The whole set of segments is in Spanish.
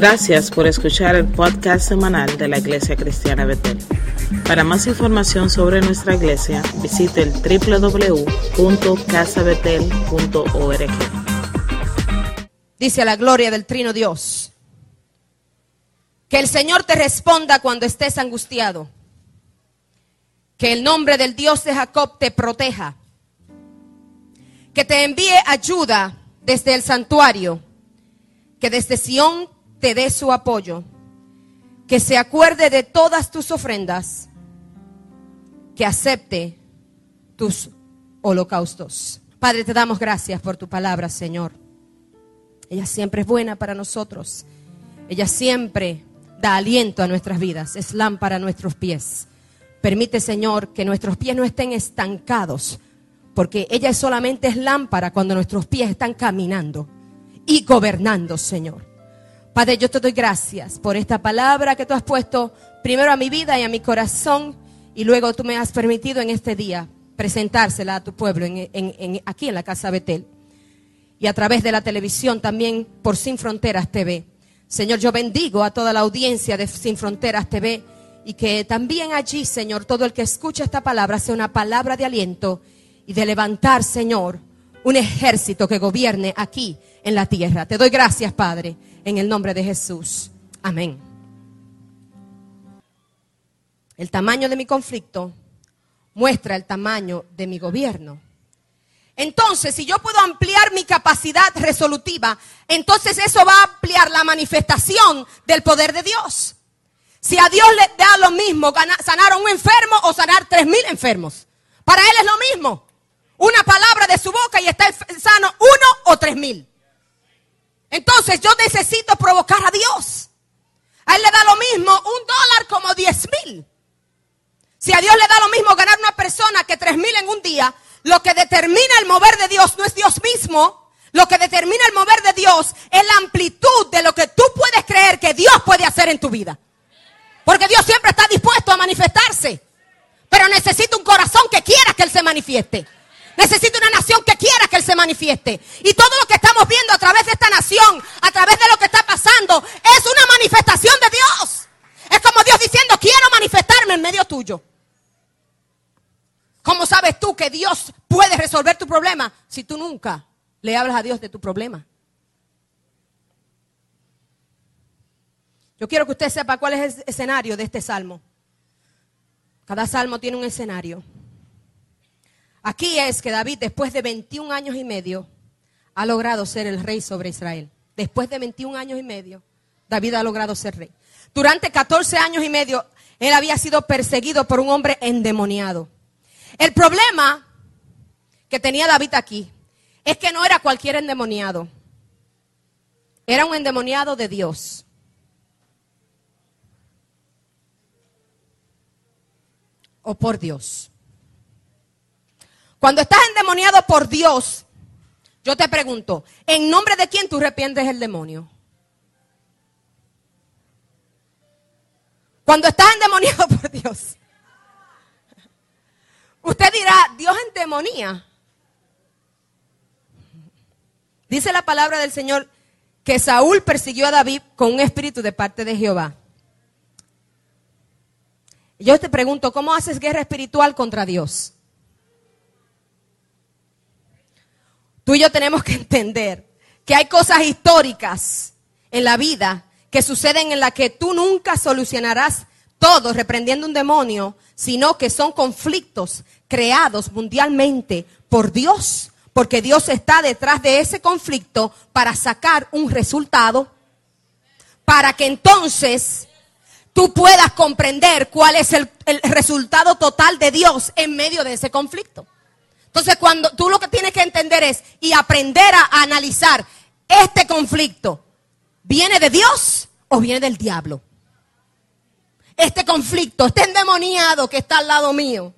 Gracias por escuchar el podcast semanal de la Iglesia Cristiana Betel. Para más información sobre nuestra iglesia, visite el www.casabetel.org. Dice a la gloria del Trino Dios. Que el Señor te responda cuando estés angustiado. Que el nombre del Dios de Jacob te proteja. Que te envíe ayuda desde el santuario. Que desde Sión te dé su apoyo, que se acuerde de todas tus ofrendas, que acepte tus holocaustos. Padre, te damos gracias por tu palabra, Señor. Ella siempre es buena para nosotros. Ella siempre da aliento a nuestras vidas, es lámpara a nuestros pies. Permite, Señor, que nuestros pies no estén estancados, porque ella solamente es lámpara cuando nuestros pies están caminando y gobernando, Señor. Padre, yo te doy gracias por esta palabra que tú has puesto primero a mi vida y a mi corazón y luego tú me has permitido en este día presentársela a tu pueblo aquí en la Casa Betel y a través de la televisión también por Sin Fronteras TV. Señor, yo bendigo a toda la audiencia de Sin Fronteras TV y que también allí, Señor, todo el que escucha esta palabra sea una palabra de aliento y de levantar, Señor, un ejército que gobierne aquí en la tierra. Te doy gracias, Padre en el nombre de Jesús. Amén. El tamaño de mi conflicto muestra el tamaño de mi gobierno. Entonces, si yo puedo ampliar mi capacidad resolutiva, entonces eso va a ampliar la manifestación del poder de Dios. Si a Dios le da lo mismo sanar a un enfermo o sanar tres mil enfermos, para Él es lo mismo. Una palabra de su boca y está sano uno o tres mil. Entonces yo necesito provocar a Dios. A Él le da lo mismo un dólar como diez mil. Si a Dios le da lo mismo ganar una persona que tres mil en un día, lo que determina el mover de Dios no es Dios mismo. Lo que determina el mover de Dios es la amplitud de lo que tú puedes creer que Dios puede hacer en tu vida. Porque Dios siempre está dispuesto a manifestarse. Pero necesita un corazón que quiera que Él se manifieste. Necesita una nación que quiera que Él se manifieste. Y todo lo que estamos viendo a través de esta nación, a través de lo que está pasando, es una manifestación de Dios. Es como Dios diciendo, quiero manifestarme en medio tuyo. ¿Cómo sabes tú que Dios puede resolver tu problema si tú nunca le hablas a Dios de tu problema? Yo quiero que usted sepa cuál es el escenario de este salmo. Cada salmo tiene un escenario. Aquí es que David, después de 21 años y medio, ha logrado ser el rey sobre Israel. Después de 21 años y medio, David ha logrado ser rey. Durante 14 años y medio, él había sido perseguido por un hombre endemoniado. El problema que tenía David aquí es que no era cualquier endemoniado. Era un endemoniado de Dios. O por Dios. Cuando estás endemoniado por Dios, yo te pregunto, ¿en nombre de quién tú arrepientes el demonio? Cuando estás endemoniado por Dios, usted dirá, Dios endemonía. Dice la palabra del Señor que Saúl persiguió a David con un espíritu de parte de Jehová. Yo te pregunto, ¿cómo haces guerra espiritual contra Dios? Tú y yo tenemos que entender que hay cosas históricas en la vida que suceden en la que tú nunca solucionarás todo reprendiendo un demonio, sino que son conflictos creados mundialmente por Dios, porque Dios está detrás de ese conflicto para sacar un resultado, para que entonces tú puedas comprender cuál es el, el resultado total de Dios en medio de ese conflicto. Entonces, cuando tú lo que tienes que entender es y aprender a, analizar este conflicto, ¿viene de Dios o viene del diablo? Este conflicto, este endemoniado que está al lado mío,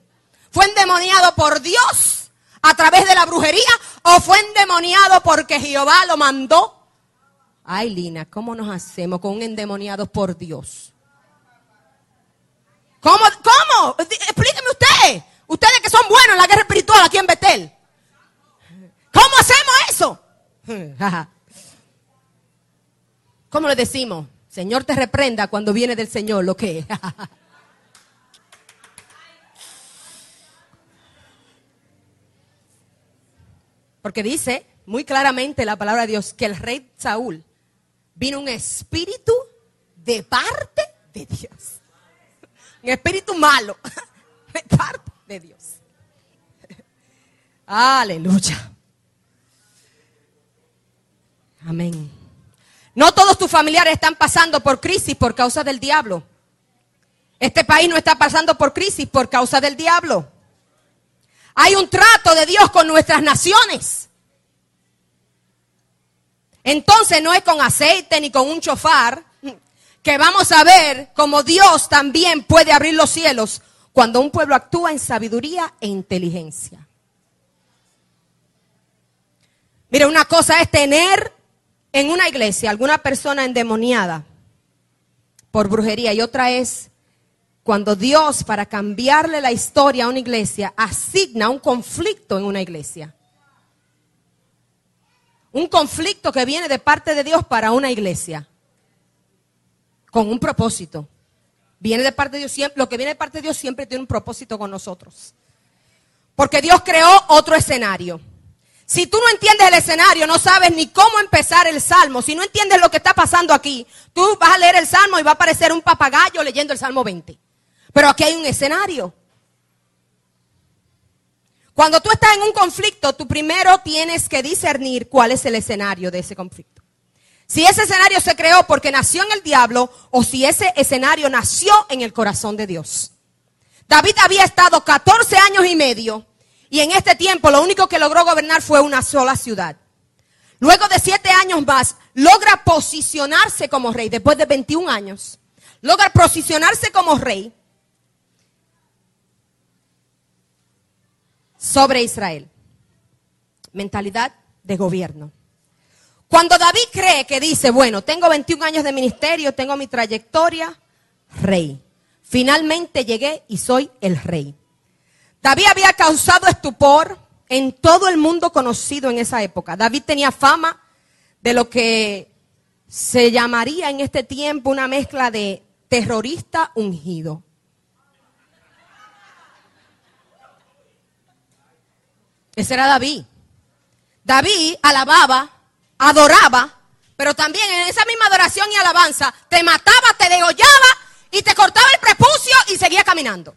¿fue endemoniado por Dios a través de la brujería o fue endemoniado porque Jehová lo mandó? Ay, Lina, ¿cómo nos hacemos con un endemoniado por Dios? ¿Cómo? Explíqueme usted. Ustedes que son buenos en aquí en Betel. ¿Cómo hacemos eso? ¿Cómo le decimos? Señor te reprenda cuando viene del Señor, lo que es. Porque dice muy claramente la palabra de Dios que el rey Saúl vino un espíritu de parte de Dios. Un espíritu malo de parte de Dios. Aleluya. Amén. No todos tus familiares están pasando por crisis por causa del diablo. Este país no está pasando por crisis por causa del diablo. Hay un trato de Dios con nuestras naciones. Entonces no es con aceite ni con un chofar que vamos a ver cómo Dios también puede abrir los cielos cuando un pueblo actúa en sabiduría e inteligencia. Mire, una cosa es tener en una iglesia alguna persona endemoniada por brujería y otra es cuando Dios para cambiarle la historia a una iglesia asigna un conflicto en una iglesia. Un conflicto que viene de parte de Dios para una iglesia. Con un propósito. Viene de parte de Dios siempre, lo que viene de parte de Dios siempre tiene un propósito con nosotros. Porque Dios creó otro escenario. Si tú no entiendes el escenario, no sabes ni cómo empezar el salmo, si no entiendes lo que está pasando aquí, tú vas a leer el salmo y va a aparecer un papagayo leyendo el salmo 20. Pero aquí hay un escenario. Cuando tú estás en un conflicto, tú primero tienes que discernir cuál es el escenario de ese conflicto. Si ese escenario se creó porque nació en el diablo o si ese escenario nació en el corazón de Dios. David había estado 14 años y medio y en este tiempo lo único que logró gobernar fue una sola ciudad. Luego de siete años más, logra posicionarse como rey, después de 21 años, logra posicionarse como rey sobre Israel. Mentalidad de gobierno. Cuando David cree que dice, bueno, tengo 21 años de ministerio, tengo mi trayectoria, rey. Finalmente llegué y soy el rey. David había causado estupor en todo el mundo conocido en esa época. David tenía fama de lo que se llamaría en este tiempo una mezcla de terrorista ungido. Ese era David. David alababa, adoraba, pero también en esa misma adoración y alabanza te mataba, te degollaba y te cortaba el prepucio y seguía caminando.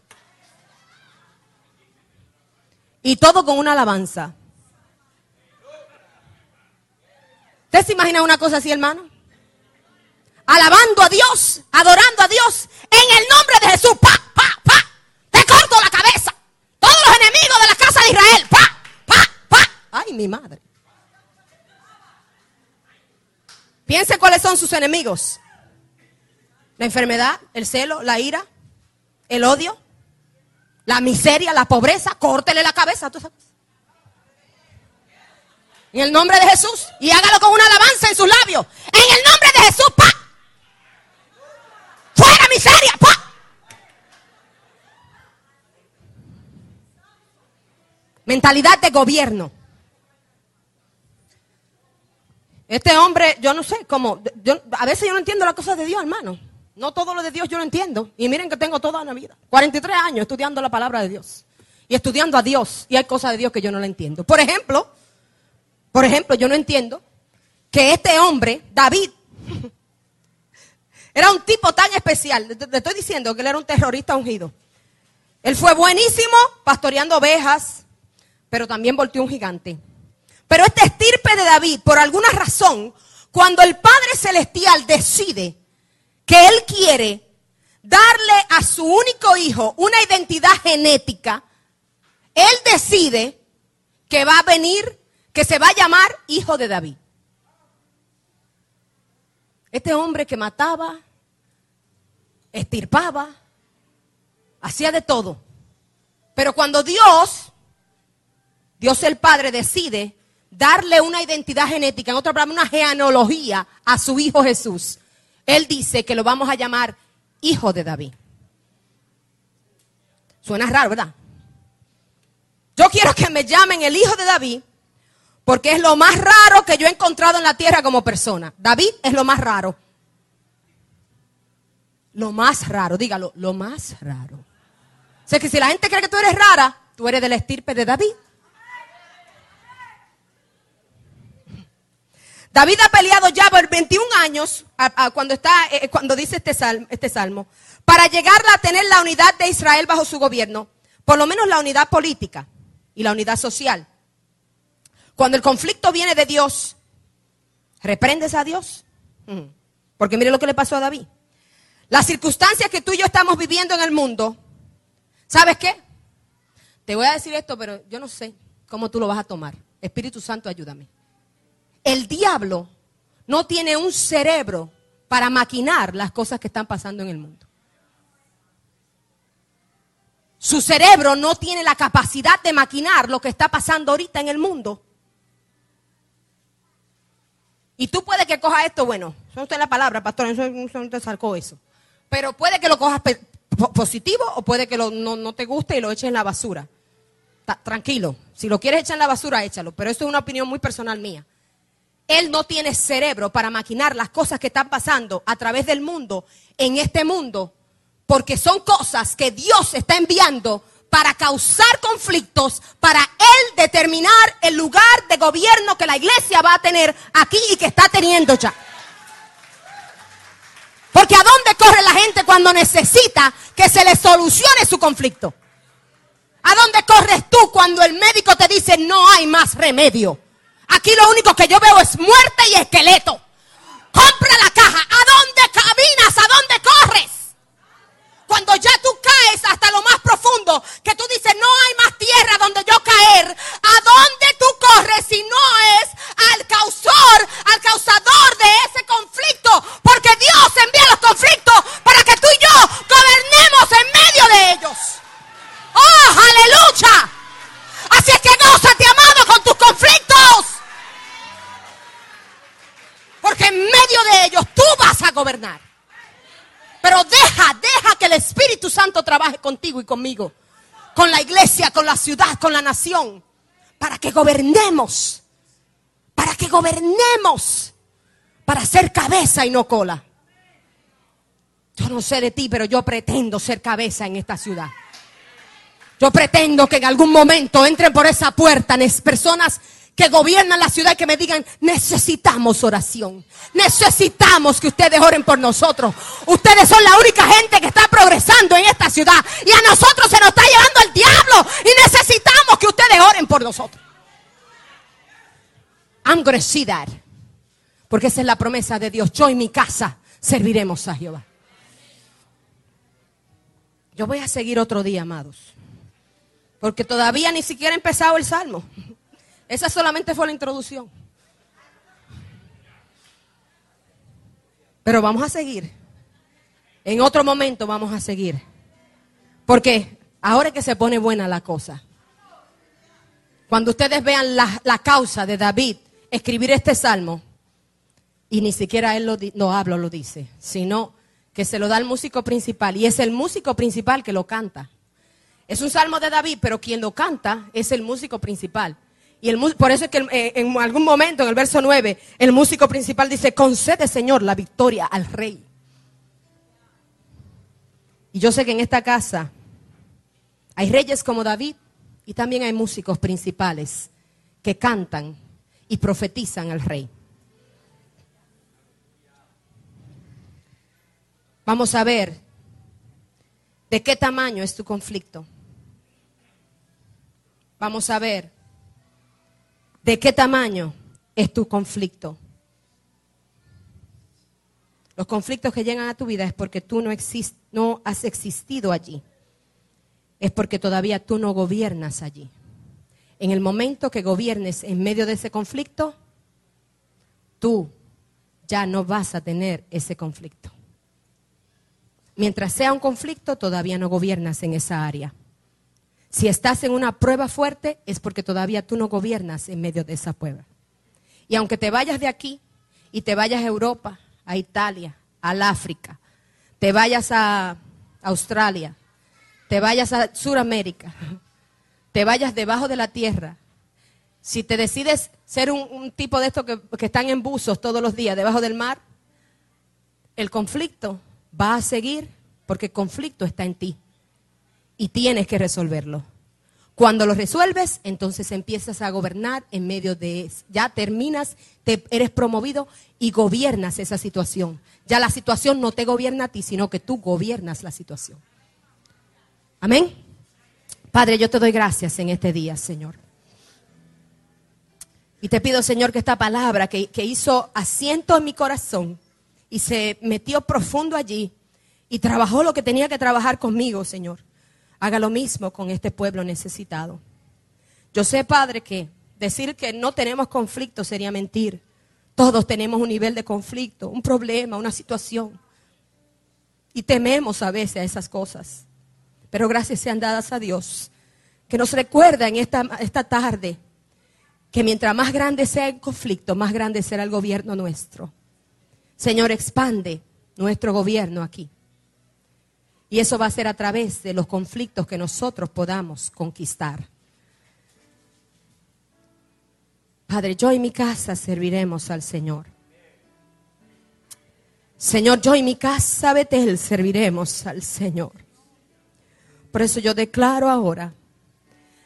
Y todo con una alabanza. ¿Usted se imagina una cosa así, hermano? Alabando a Dios, adorando a Dios, en el nombre de Jesús. Pa, pa, pa. Te corto la cabeza. Todos los enemigos de la casa de Israel. Pa, pa, pa. Ay, mi madre. Piense cuáles son sus enemigos. La enfermedad, el celo, la ira, el odio, la miseria, la pobreza, córtele la cabeza. En el nombre de Jesús. Y hágalo con una alabanza en sus labios. En el nombre de Jesús, pa. Fuera miseria. Mentalidad de gobierno. Este hombre, yo no sé cómo, a veces yo no entiendo las cosas de Dios, hermano. No todo lo de Dios yo lo entiendo. Y miren que tengo toda una vida. 43 años estudiando la palabra de Dios. Y estudiando a Dios. Y hay cosas de Dios que yo no la entiendo. Por ejemplo, por ejemplo, yo no entiendo que este hombre, David, era un tipo tan especial. Le estoy diciendo que él era un terrorista ungido. Él fue buenísimo pastoreando ovejas, pero también volteó un gigante. Pero este estirpe de David, por alguna razón, cuando el Padre Celestial decide que Él quiere darle a su único hijo una identidad genética, Él decide que va a venir, que se va a llamar hijo de David. Este hombre que mataba, estirpaba, hacía de todo. Pero cuando Dios, Dios el Padre decide darle una identidad genética, en otra palabra, una genealogía a su hijo Jesús, él dice que lo vamos a llamar hijo de David. Suena raro, ¿verdad? Yo quiero que me llamen el hijo de David porque es lo más raro que yo he encontrado en la tierra como persona. David es lo más raro. Lo más raro, dígalo, lo más raro. O sea que si la gente cree que tú eres rara, tú eres de la estirpe de David. David ha peleado ya por 21 años, cuando, está, eh, eh, cuando dice este salmo, este salmo, para llegar a tener la unidad de Israel bajo su gobierno, por lo menos la unidad política y la unidad social. Cuando el conflicto viene de Dios, ¿reprendes a Dios? Porque mire lo que le pasó a David. Las circunstancias que tú y yo estamos viviendo en el mundo, ¿sabes qué? Te voy a decir esto, pero yo no sé cómo tú lo vas a tomar. Espíritu Santo, ayúdame. El diablo no tiene un cerebro para maquinar las cosas que están pasando en el mundo. Su cerebro no tiene la capacidad de maquinar lo que está pasando ahorita en el mundo. Y tú puedes que cojas esto, bueno, son usted la palabra, pastor, eso no te sacó eso. Pero puede que lo cojas positivo o puede que no, no, te guste y lo eches en la basura. tranquilo, si lo quieres echar en la basura, échalo, pero eso es una opinión muy personal mía. Él no tiene cerebro para maquinar las cosas que están pasando a través del mundo, en este mundo, porque son cosas que Dios está enviando para causar conflictos, para Él determinar el lugar de gobierno que la iglesia va a tener aquí y que está teniendo ya. Porque ¿a dónde corre la gente cuando necesita que se le solucione su conflicto? ¿A dónde corres tú cuando el médico te dice no hay más remedio? Aquí lo único que yo veo es muerte y esqueleto. Pero deja, deja que el Espíritu Santo trabaje contigo y conmigo. Con la iglesia, con la ciudad, con la nación. Para que gobernemos. Para que gobernemos. Para ser cabeza y no cola. Yo no sé de ti, pero yo pretendo ser cabeza en esta ciudad. Yo pretendo que en algún momento entren por esa puerta personas que gobiernan la ciudad que me digan, necesitamos oración. Necesitamos que ustedes oren por nosotros. Ustedes son la única gente que está progresando en esta ciudad. Y a nosotros se nos está llevando el diablo. Y necesitamos que ustedes oren por nosotros. I'm going to Porque esa es la promesa de Dios. Yo y mi casa serviremos a Jehová. Yo voy a seguir otro día, amados. Porque todavía ni siquiera he empezado el salmo. Esa solamente fue la introducción. Pero vamos a seguir. En otro momento vamos a seguir. Porque ahora es que se pone buena la cosa. Cuando ustedes vean la, causa de David escribir este salmo, y ni siquiera él lo, no habla, lo dice, sino que se lo da al músico principal. Y es el músico principal que lo canta. Es un salmo de David, pero quien lo canta es el músico principal. Y por eso es que eh, en algún momento, en el verso 9, el músico principal dice, concede Señor la victoria al rey. Y yo sé que en esta casa hay reyes como David y también hay músicos principales que cantan y profetizan al rey. Vamos a ver de qué tamaño es tu conflicto. Vamos a ver ¿De qué tamaño es tu conflicto? Los conflictos que llegan a tu vida es porque tú no, no has existido allí. Es porque todavía tú no gobiernas allí. En el momento que gobiernes en medio de ese conflicto, tú ya no vas a tener ese conflicto. Mientras sea un conflicto, todavía no gobiernas en esa área. Si estás en una prueba fuerte es porque todavía tú no gobiernas en medio de esa prueba. Y aunque te vayas de aquí y te vayas a Europa, a Italia, al África, te vayas a Australia, te vayas a Sudamérica, te vayas debajo de la tierra, si te decides ser un, tipo de estos que, que están en buzos todos los días debajo del mar, el conflicto va a seguir porque el conflicto está en ti y tienes que resolverlo. Cuando lo resuelves, entonces empiezas a gobernar en medio de ya terminas, te eres promovido y gobiernas esa situación. Ya la situación no te gobierna a ti, sino que tú gobiernas la situación. Amén. Padre, yo te doy gracias en este día, Señor. Y te pido, Señor, que esta palabra que, que hizo asiento en mi corazón y se metió profundo allí y trabajó lo que tenía que trabajar conmigo, Señor haga lo mismo con este pueblo necesitado. Yo sé, Padre, que decir que no tenemos conflicto sería mentir. Todos tenemos un nivel de conflicto, un problema, una situación. Y tememos a veces a esas cosas. Pero gracias sean dadas a Dios, que nos recuerda en esta, esta tarde que mientras más grande sea el conflicto, más grande será el gobierno nuestro. Señor, expande nuestro gobierno aquí. Y eso va a ser a través de los conflictos que nosotros podamos conquistar. Padre, yo y mi casa serviremos al Señor. Señor, yo y mi casa Betel serviremos al Señor. Por eso yo declaro ahora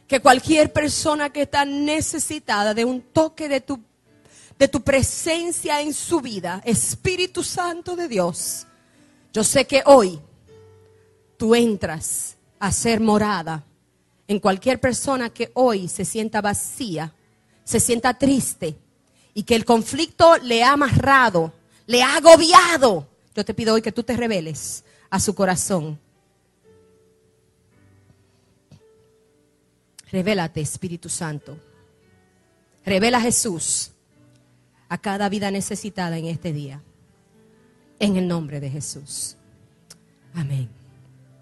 que cualquier persona que está necesitada de un toque de tu, de tu presencia en su vida, Espíritu Santo de Dios, yo sé que hoy tú entras a ser morada en cualquier persona que hoy se sienta vacía, se sienta triste y que el conflicto le ha amarrado, le ha agobiado. Yo te pido hoy que tú te reveles a su corazón. Revélate, Espíritu Santo. Revela a Jesús a cada vida necesitada en este día. En el nombre de Jesús. Amén.